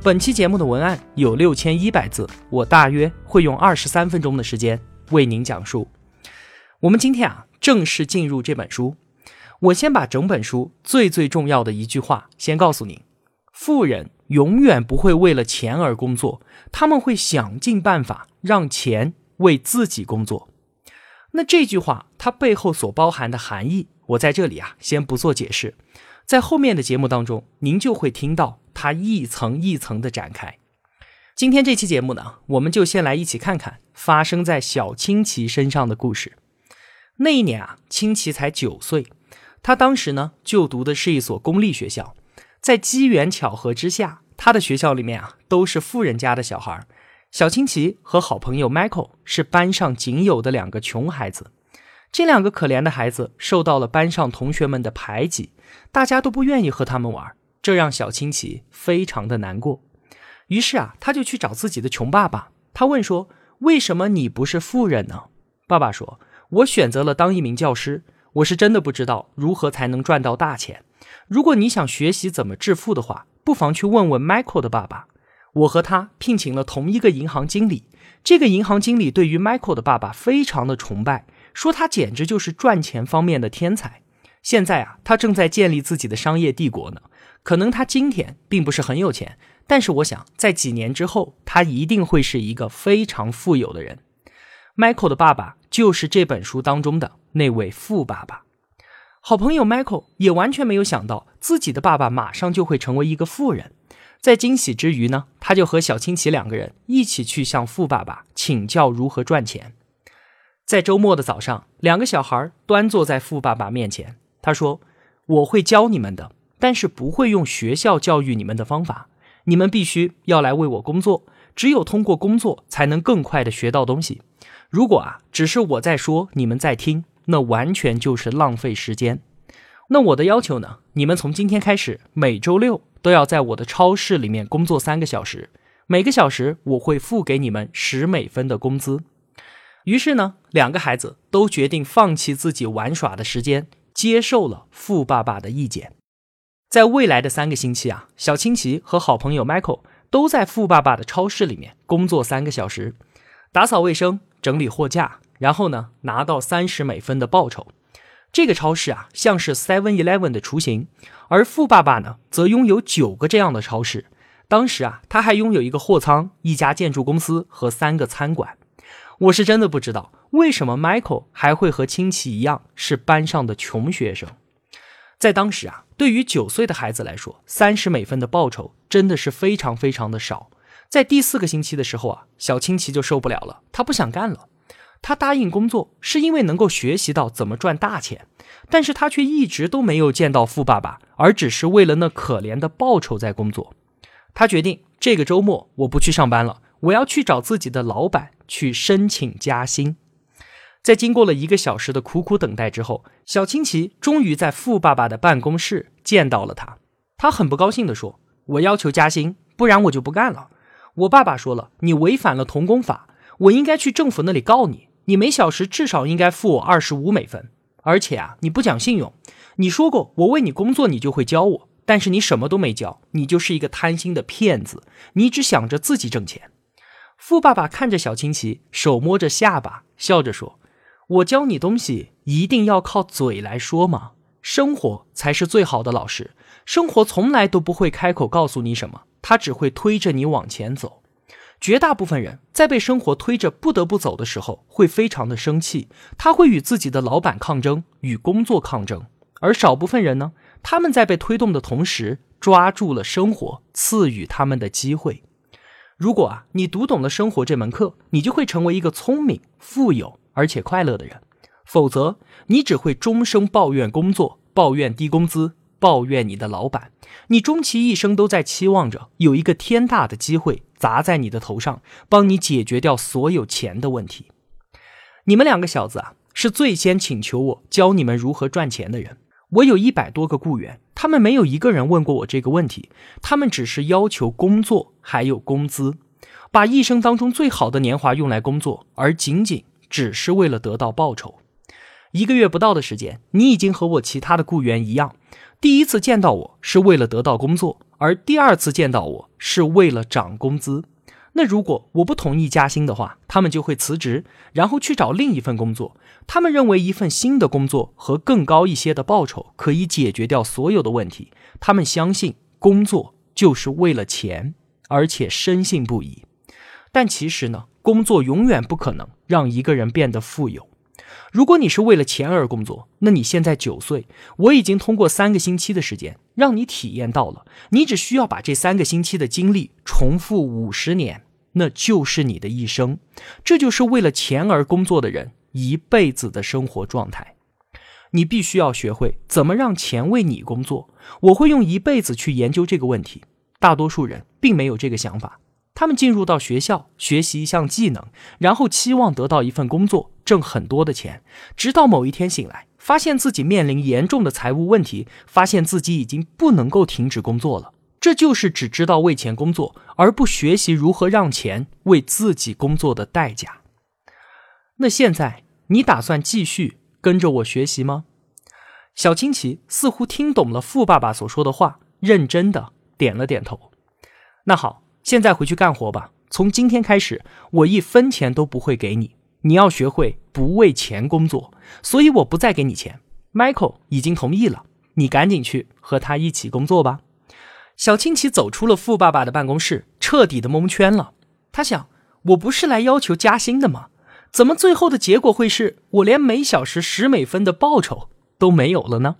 本期节目的文案有六千一百字，我大约会用二十三分钟的时间为您讲述。我们今天啊，正式进入这本书。我先把整本书最最重要的一句话先告诉您：富人永远不会为了钱而工作，他们会想尽办法让钱为自己工作。那这句话它背后所包含的含义，我在这里啊先不做解释，在后面的节目当中，您就会听到。它一层一层的展开。今天这期节目呢，我们就先来一起看看发生在小青奇身上的故事。那一年啊，青奇才九岁，他当时呢就读的是一所公立学校。在机缘巧合之下，他的学校里面啊都是富人家的小孩。小青奇和好朋友 Michael 是班上仅有的两个穷孩子。这两个可怜的孩子受到了班上同学们的排挤，大家都不愿意和他们玩。这让小青奇非常的难过，于是啊，他就去找自己的穷爸爸。他问说：“为什么你不是富人呢？”爸爸说：“我选择了当一名教师，我是真的不知道如何才能赚到大钱。如果你想学习怎么致富的话，不妨去问问 Michael 的爸爸。我和他聘请了同一个银行经理，这个银行经理对于 Michael 的爸爸非常的崇拜，说他简直就是赚钱方面的天才。现在啊，他正在建立自己的商业帝国呢。”可能他今天并不是很有钱，但是我想在几年之后，他一定会是一个非常富有的人。Michael 的爸爸就是这本书当中的那位富爸爸。好朋友 Michael 也完全没有想到自己的爸爸马上就会成为一个富人。在惊喜之余呢，他就和小青奇两个人一起去向富爸爸请教如何赚钱。在周末的早上，两个小孩端坐在富爸爸面前，他说：“我会教你们的。”但是不会用学校教育你们的方法，你们必须要来为我工作，只有通过工作才能更快的学到东西。如果啊，只是我在说，你们在听，那完全就是浪费时间。那我的要求呢？你们从今天开始，每周六都要在我的超市里面工作三个小时，每个小时我会付给你们十美分的工资。于是呢，两个孩子都决定放弃自己玩耍的时间，接受了富爸爸的意见。在未来的三个星期啊，小青奇和好朋友 Michael 都在富爸爸的超市里面工作三个小时，打扫卫生、整理货架，然后呢拿到三十美分的报酬。这个超市啊像是 Seven Eleven 的雏形，而富爸爸呢则拥有九个这样的超市。当时啊他还拥有一个货仓、一家建筑公司和三个餐馆。我是真的不知道为什么 Michael 还会和亲戚一样是班上的穷学生。在当时啊，对于九岁的孩子来说，三十美分的报酬真的是非常非常的少。在第四个星期的时候啊，小青奇就受不了了，他不想干了。他答应工作是因为能够学习到怎么赚大钱，但是他却一直都没有见到富爸爸，而只是为了那可怜的报酬在工作。他决定这个周末我不去上班了，我要去找自己的老板去申请加薪。在经过了一个小时的苦苦等待之后，小青奇终于在富爸爸的办公室见到了他。他很不高兴地说：“我要求加薪，不然我就不干了。我爸爸说了，你违反了童工法，我应该去政府那里告你。你每小时至少应该付我二十五美分，而且啊，你不讲信用。你说过我为你工作，你就会教我，但是你什么都没教，你就是一个贪心的骗子，你只想着自己挣钱。”富爸爸看着小青奇，手摸着下巴，笑着说。我教你东西一定要靠嘴来说吗？生活才是最好的老师。生活从来都不会开口告诉你什么，他只会推着你往前走。绝大部分人在被生活推着不得不走的时候，会非常的生气，他会与自己的老板抗争，与工作抗争。而少部分人呢，他们在被推动的同时，抓住了生活赐予他们的机会。如果啊，你读懂了生活这门课，你就会成为一个聪明、富有。而且快乐的人，否则你只会终生抱怨工作、抱怨低工资、抱怨你的老板，你终其一生都在期望着有一个天大的机会砸在你的头上，帮你解决掉所有钱的问题。你们两个小子啊，是最先请求我教你们如何赚钱的人。我有一百多个雇员，他们没有一个人问过我这个问题，他们只是要求工作还有工资，把一生当中最好的年华用来工作，而仅仅只是为了得到报酬。一个月不到的时间，你已经和我其他的雇员一样。第一次见到我是为了得到工作，而第二次见到我是为了涨工资。那如果我不同意加薪的话，他们就会辞职，然后去找另一份工作。他们认为一份新的工作和更高一些的报酬可以解决掉所有的问题。他们相信工作就是为了钱，而且深信不疑。但其实呢，工作永远不可能让一个人变得富有。如果你是为了钱而工作，那你现在九岁，我已经通过三个星期的时间让你体验到了，你只需要把这三个星期的经历重复五十年，那就是你的一生。这就是为了钱而工作的人一辈子的生活状态。你必须要学会怎么让钱为你工作。我会用一辈子去研究这个问题。大多数人并没有这个想法。他们进入到学校学习一项技能，然后期望得到一份工作，挣很多的钱，直到某一天醒来，发现自己面临严重的财务问题，发现自己已经不能够停止工作了。这就是只知道为钱工作，而不学习如何让钱为自己工作的代价。那现在你打算继续跟着我学习吗？小青奇似乎听懂了富爸爸所说的话，认真的点了点头。那好。现在回去干活吧。从今天开始，我一分钱都不会给你。你要学会不为钱工作，所以我不再给你钱。Michael 已经同意了，你赶紧去和他一起工作吧。小青奇走出了富爸爸的办公室，彻底的蒙圈了。他想，我不是来要求加薪的吗？怎么最后的结果会是我连每小时十美分的报酬都没有了呢？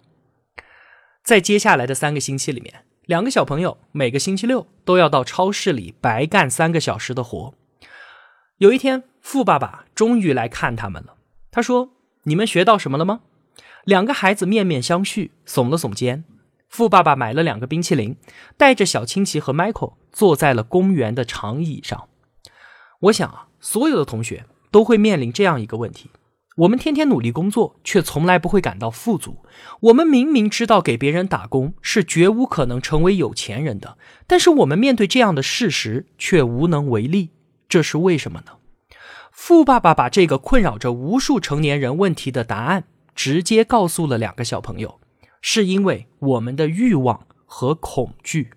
在接下来的三个星期里面。两个小朋友每个星期六都要到超市里白干三个小时的活。有一天，富爸爸终于来看他们了。他说：“你们学到什么了吗？”两个孩子面面相觑，耸了耸肩。富爸爸买了两个冰淇淋，带着小青奇和 Michael 坐在了公园的长椅上。我想啊，所有的同学都会面临这样一个问题。我们天天努力工作，却从来不会感到富足。我们明明知道给别人打工是绝无可能成为有钱人的，但是我们面对这样的事实却无能为力。这是为什么呢？富爸爸把这个困扰着无数成年人问题的答案直接告诉了两个小朋友：是因为我们的欲望和恐惧。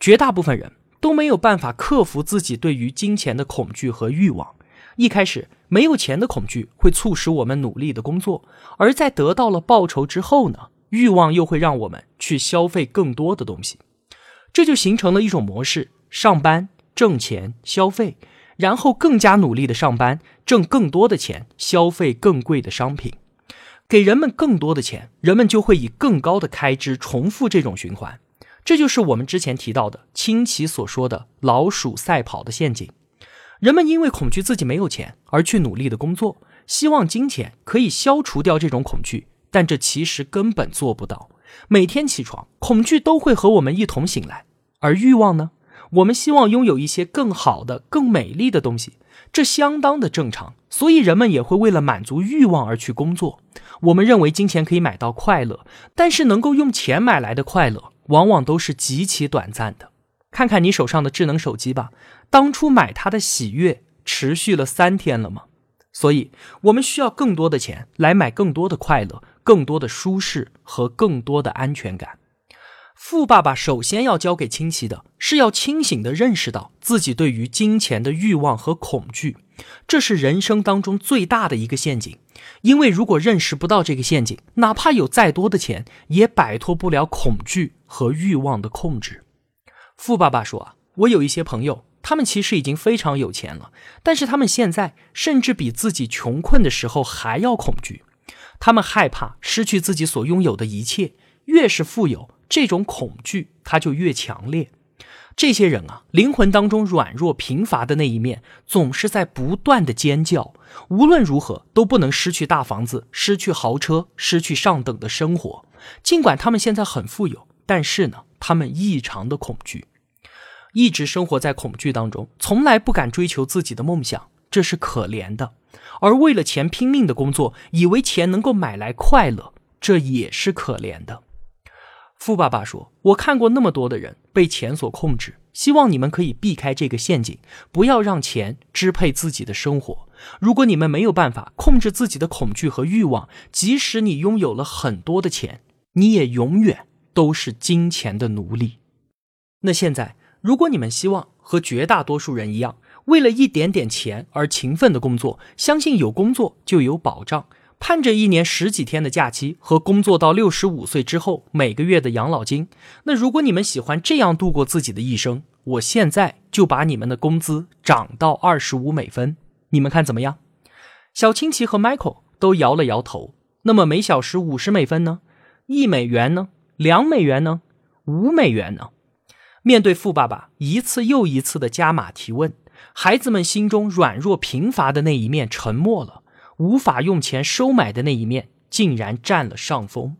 绝大部分人都没有办法克服自己对于金钱的恐惧和欲望。一开始。没有钱的恐惧会促使我们努力的工作，而在得到了报酬之后呢，欲望又会让我们去消费更多的东西，这就形成了一种模式：上班挣钱消费，然后更加努力的上班挣更多的钱消费更贵的商品，给人们更多的钱，人们就会以更高的开支重复这种循环，这就是我们之前提到的清奇所说的老鼠赛跑的陷阱。人们因为恐惧自己没有钱而去努力的工作，希望金钱可以消除掉这种恐惧，但这其实根本做不到。每天起床，恐惧都会和我们一同醒来，而欲望呢？我们希望拥有一些更好的、更美丽的东西，这相当的正常。所以人们也会为了满足欲望而去工作。我们认为金钱可以买到快乐，但是能够用钱买来的快乐，往往都是极其短暂的。看看你手上的智能手机吧。当初买它的喜悦持续了三天了吗？所以，我们需要更多的钱来买更多的快乐、更多的舒适和更多的安全感。富爸爸首先要教给亲戚的是要清醒地认识到自己对于金钱的欲望和恐惧，这是人生当中最大的一个陷阱。因为如果认识不到这个陷阱，哪怕有再多的钱，也摆脱不了恐惧和欲望的控制。富爸爸说：“啊，我有一些朋友。”他们其实已经非常有钱了，但是他们现在甚至比自己穷困的时候还要恐惧。他们害怕失去自己所拥有的一切。越是富有，这种恐惧它就越强烈。这些人啊，灵魂当中软弱贫乏的那一面总是在不断的尖叫。无论如何都不能失去大房子、失去豪车、失去上等的生活。尽管他们现在很富有，但是呢，他们异常的恐惧，一直生活在恐惧当中，从来不敢追求自己的梦想，这是可怜的。而为了钱拼命的工作，以为钱能够买来快乐，这也是可怜的。富爸爸说：“我看过那么多的人被钱所控制，希望你们可以避开这个陷阱，不要让钱支配自己的生活。如果你们没有办法控制自己的恐惧和欲望，即使你拥有了很多的钱，你也永远都是金钱的奴隶。那现在，如果你们希望和绝大多数人一样，为了一点点钱而勤奋的工作，相信有工作就有保障。”盼着一年十几天的假期和工作到六十五岁之后每个月的养老金。那如果你们喜欢这样度过自己的一生，我现在就把你们的工资涨到二十五美分，你们看怎么样？小青奇和 Michael 都摇了摇头。那么每小时五十美分呢？一美元呢？两美元呢？五美元呢？面对富爸爸一次又一次的加码提问，孩子们心中软弱贫乏的那一面沉默了。无法用钱收买的那一面竟然占了上风。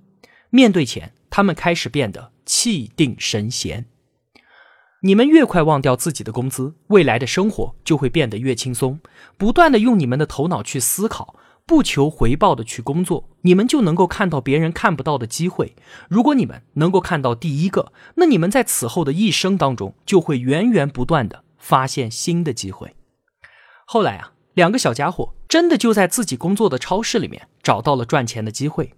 面对钱，他们开始变得气定神闲。你们越快忘掉自己的工资，未来的生活就会变得越轻松。不断的用你们的头脑去思考，不求回报的去工作，你们就能够看到别人看不到的机会。如果你们能够看到第一个，那你们在此后的一生当中就会源源不断的发现新的机会。后来啊。两个小家伙真的就在自己工作的超市里面找到了赚钱的机会。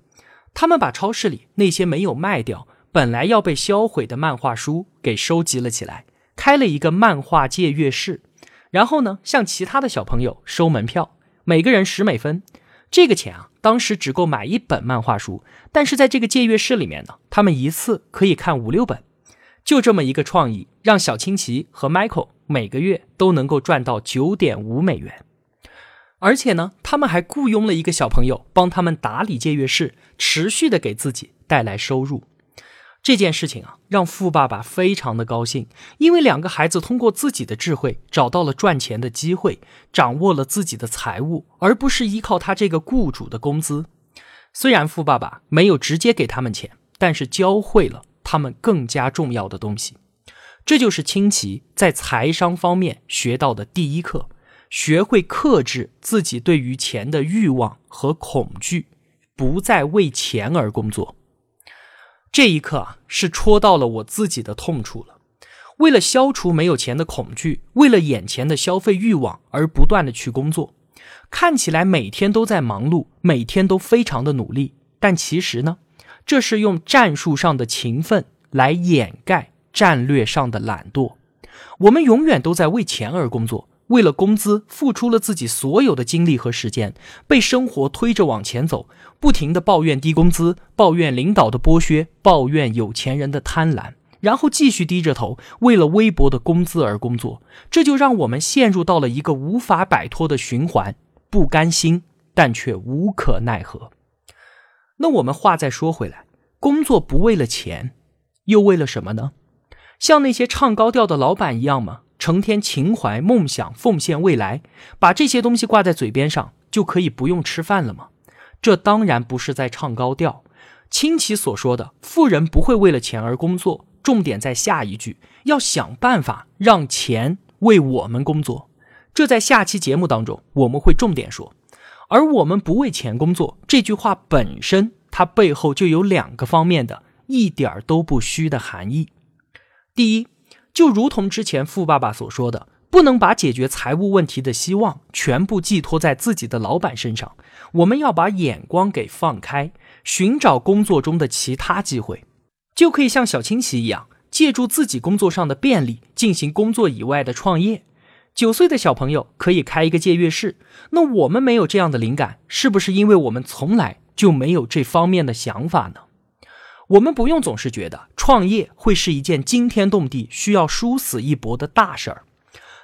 他们把超市里那些没有卖掉、本来要被销毁的漫画书给收集了起来，开了一个漫画借阅室。然后呢，向其他的小朋友收门票，每个人十美分。这个钱啊，当时只够买一本漫画书，但是在这个借阅室里面呢，他们一次可以看五六本。就这么一个创意，让小青奇和 Michael 每个月都能够赚到九点五美元。而且呢，他们还雇佣了一个小朋友帮他们打理借阅室，持续的给自己带来收入。这件事情啊，让富爸爸非常的高兴，因为两个孩子通过自己的智慧找到了赚钱的机会，掌握了自己的财务，而不是依靠他这个雇主的工资。虽然富爸爸没有直接给他们钱，但是教会了他们更加重要的东西。这就是清奇在财商方面学到的第一课。学会克制自己对于钱的欲望和恐惧，不再为钱而工作。这一刻啊，是戳到了我自己的痛处了。为了消除没有钱的恐惧，为了眼前的消费欲望而不断的去工作，看起来每天都在忙碌，每天都非常的努力，但其实呢，这是用战术上的勤奋来掩盖战略上的懒惰。我们永远都在为钱而工作。为了工资，付出了自己所有的精力和时间，被生活推着往前走，不停的抱怨低工资，抱怨领导的剥削，抱怨有钱人的贪婪，然后继续低着头，为了微薄的工资而工作，这就让我们陷入到了一个无法摆脱的循环，不甘心，但却无可奈何。那我们话再说回来，工作不为了钱，又为了什么呢？像那些唱高调的老板一样吗？成天情怀、梦想、奉献未来，把这些东西挂在嘴边上，就可以不用吃饭了吗？这当然不是在唱高调。清奇所说的“富人不会为了钱而工作”，重点在下一句，要想办法让钱为我们工作。这在下期节目当中我们会重点说。而我们不为钱工作这句话本身，它背后就有两个方面的一点都不虚的含义。第一。就如同之前富爸爸所说的，不能把解决财务问题的希望全部寄托在自己的老板身上，我们要把眼光给放开，寻找工作中的其他机会，就可以像小青奇一样，借助自己工作上的便利进行工作以外的创业。九岁的小朋友可以开一个借阅室，那我们没有这样的灵感，是不是因为我们从来就没有这方面的想法呢？我们不用总是觉得创业会是一件惊天动地、需要殊死一搏的大事儿。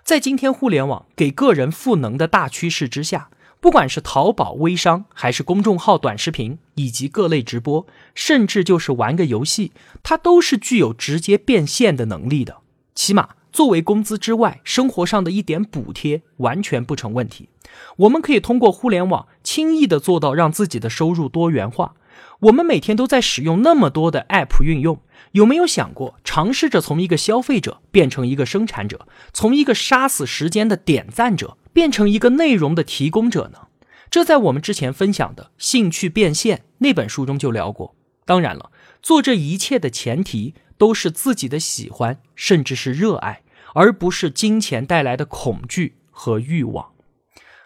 在今天互联网给个人赋能的大趋势之下，不管是淘宝微商，还是公众号短视频，以及各类直播，甚至就是玩个游戏，它都是具有直接变现的能力的。起码作为工资之外生活上的一点补贴，完全不成问题。我们可以通过互联网轻易的做到让自己的收入多元化。我们每天都在使用那么多的 App 运用，有没有想过尝试着从一个消费者变成一个生产者，从一个杀死时间的点赞者变成一个内容的提供者呢？这在我们之前分享的《兴趣变现》那本书中就聊过。当然了，做这一切的前提都是自己的喜欢，甚至是热爱，而不是金钱带来的恐惧和欲望。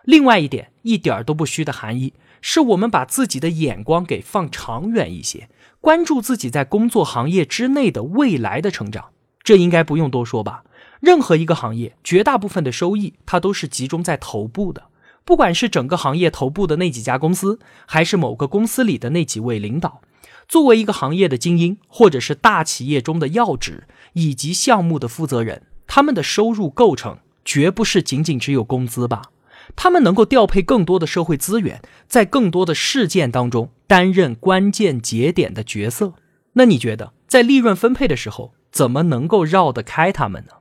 另外一点，一点都不虚的含义。是我们把自己的眼光给放长远一些，关注自己在工作行业之内的未来的成长。这应该不用多说吧？任何一个行业，绝大部分的收益它都是集中在头部的，不管是整个行业头部的那几家公司，还是某个公司里的那几位领导，作为一个行业的精英，或者是大企业中的要职以及项目的负责人，他们的收入构成绝不是仅仅只有工资吧？他们能够调配更多的社会资源，在更多的事件当中担任关键节点的角色。那你觉得，在利润分配的时候，怎么能够绕得开他们呢？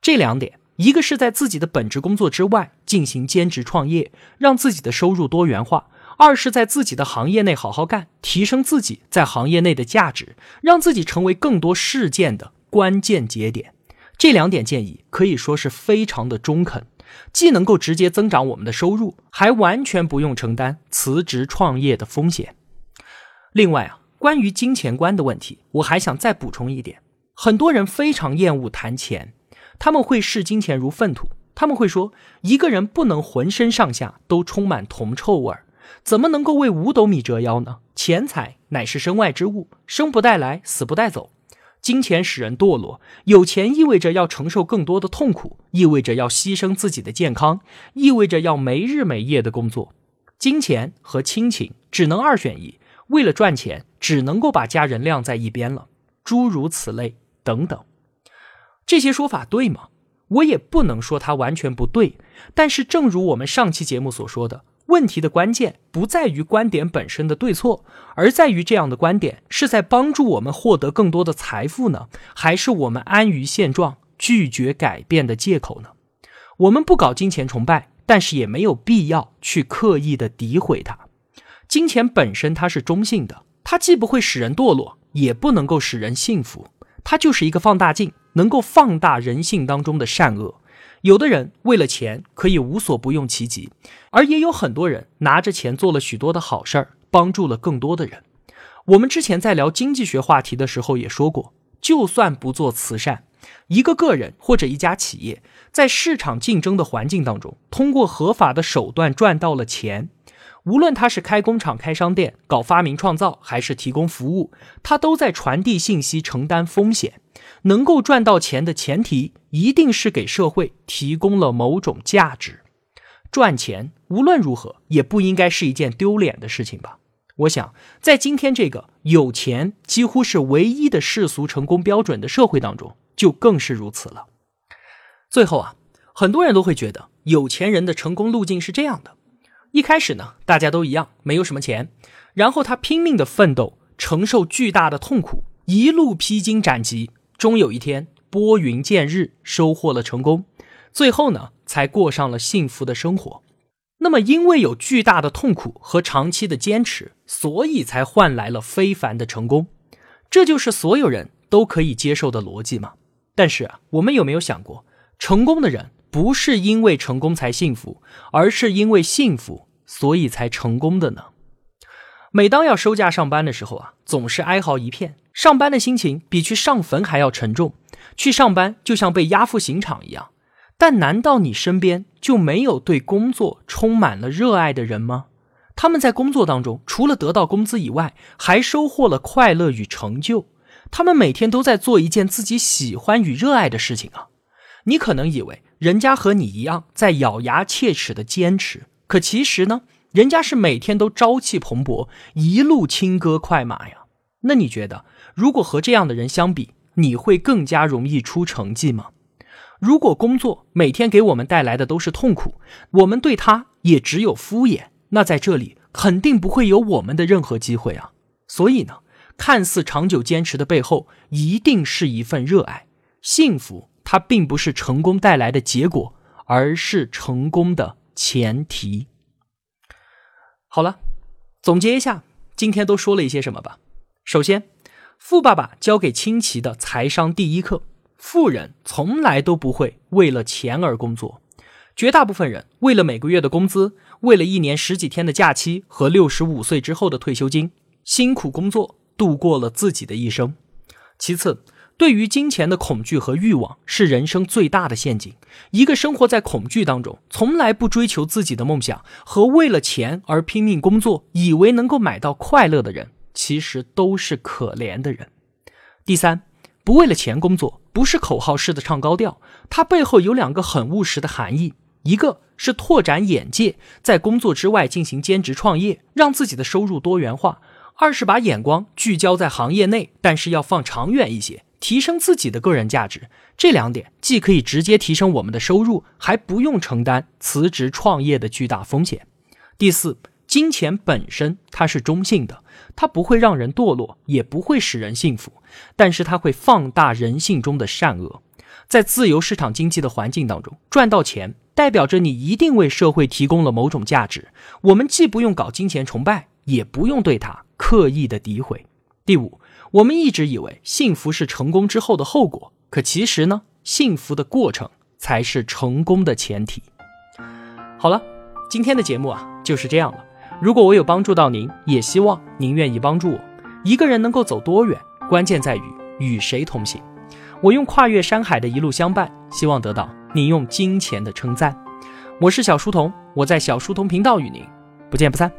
这两点，一个是在自己的本职工作之外进行兼职创业，让自己的收入多元化；二是在自己的行业内好好干，提升自己在行业内的价值，让自己成为更多事件的关键节点。这两点建议可以说是非常的中肯。既能够直接增长我们的收入，还完全不用承担辞职创业的风险。另外啊，关于金钱观的问题，我还想再补充一点：很多人非常厌恶谈钱，他们会视金钱如粪土，他们会说一个人不能浑身上下都充满铜臭味儿，怎么能够为五斗米折腰呢？钱财乃是身外之物，生不带来，死不带走。金钱使人堕落，有钱意味着要承受更多的痛苦，意味着要牺牲自己的健康，意味着要没日没夜的工作。金钱和亲情只能二选一，为了赚钱，只能够把家人晾在一边了。诸如此类等等，这些说法对吗？我也不能说它完全不对，但是正如我们上期节目所说的。问题的关键不在于观点本身的对错，而在于这样的观点是在帮助我们获得更多的财富呢，还是我们安于现状、拒绝改变的借口呢？我们不搞金钱崇拜，但是也没有必要去刻意的诋毁它。金钱本身它是中性的，它既不会使人堕落，也不能够使人幸福，它就是一个放大镜，能够放大人性当中的善恶。有的人为了钱可以无所不用其极，而也有很多人拿着钱做了许多的好事儿，帮助了更多的人。我们之前在聊经济学话题的时候也说过，就算不做慈善，一个个人或者一家企业在市场竞争的环境当中，通过合法的手段赚到了钱，无论他是开工厂、开商店、搞发明创造，还是提供服务，他都在传递信息、承担风险。能够赚到钱的前提，一定是给社会提供了某种价值。赚钱无论如何也不应该是一件丢脸的事情吧？我想，在今天这个有钱几乎是唯一的世俗成功标准的社会当中，就更是如此了。最后啊，很多人都会觉得有钱人的成功路径是这样的：一开始呢，大家都一样，没有什么钱，然后他拼命的奋斗，承受巨大的痛苦，一路披荆斩棘。终有一天拨云见日，收获了成功，最后呢，才过上了幸福的生活。那么，因为有巨大的痛苦和长期的坚持，所以才换来了非凡的成功。这就是所有人都可以接受的逻辑吗？但是啊，我们有没有想过，成功的人不是因为成功才幸福，而是因为幸福所以才成功的呢？每当要收假上班的时候啊，总是哀嚎一片。上班的心情比去上坟还要沉重，去上班就像被押赴刑场一样。但难道你身边就没有对工作充满了热爱的人吗？他们在工作当中除了得到工资以外，还收获了快乐与成就。他们每天都在做一件自己喜欢与热爱的事情啊！你可能以为人家和你一样在咬牙切齿的坚持，可其实呢，人家是每天都朝气蓬勃，一路轻歌快马呀。那你觉得？如果和这样的人相比，你会更加容易出成绩吗？如果工作每天给我们带来的都是痛苦，我们对他也只有敷衍，那在这里肯定不会有我们的任何机会啊！所以呢，看似长久坚持的背后，一定是一份热爱。幸福它并不是成功带来的结果，而是成功的前提。好了，总结一下。今天都说了一些什么吧。首先，富爸爸教给清奇的财商第一课：富人从来都不会为了钱而工作，绝大部分人为了每个月的工资，为了一年十几天的假期和六十五岁之后的退休金，辛苦工作度过了自己的一生。其次，对于金钱的恐惧和欲望是人生最大的陷阱。一个生活在恐惧当中，从来不追求自己的梦想和为了钱而拼命工作，以为能够买到快乐的人，其实都是可怜的人。第三，不为了钱工作，不是口号式的唱高调，它背后有两个很务实的含义：一个是拓展眼界，在工作之外进行兼职创业，让自己的收入多元化。二是把眼光聚焦在行业内，但是要放长远一些，提升自己的个人价值。这两点既可以直接提升我们的收入，还不用承担辞职创业的巨大风险。第四，金钱本身它是中性的，它不会让人堕落，也不会使人幸福，但是它会放大人性中的善恶。在自由市场经济的环境当中，赚到钱代表着你一定为社会提供了某种价值。我们既不用搞金钱崇拜，也不用对它。刻意的诋毁。第五，我们一直以为幸福是成功之后的后果，可其实呢，幸福的过程才是成功的前提。好了，今天的节目啊就是这样了。如果我有帮助到您，也希望您愿意帮助我。一个人能够走多远，关键在于与谁同行。我用跨越山海的一路相伴，希望得到你用金钱的称赞。我是小书童，我在小书童频道与您不见不散。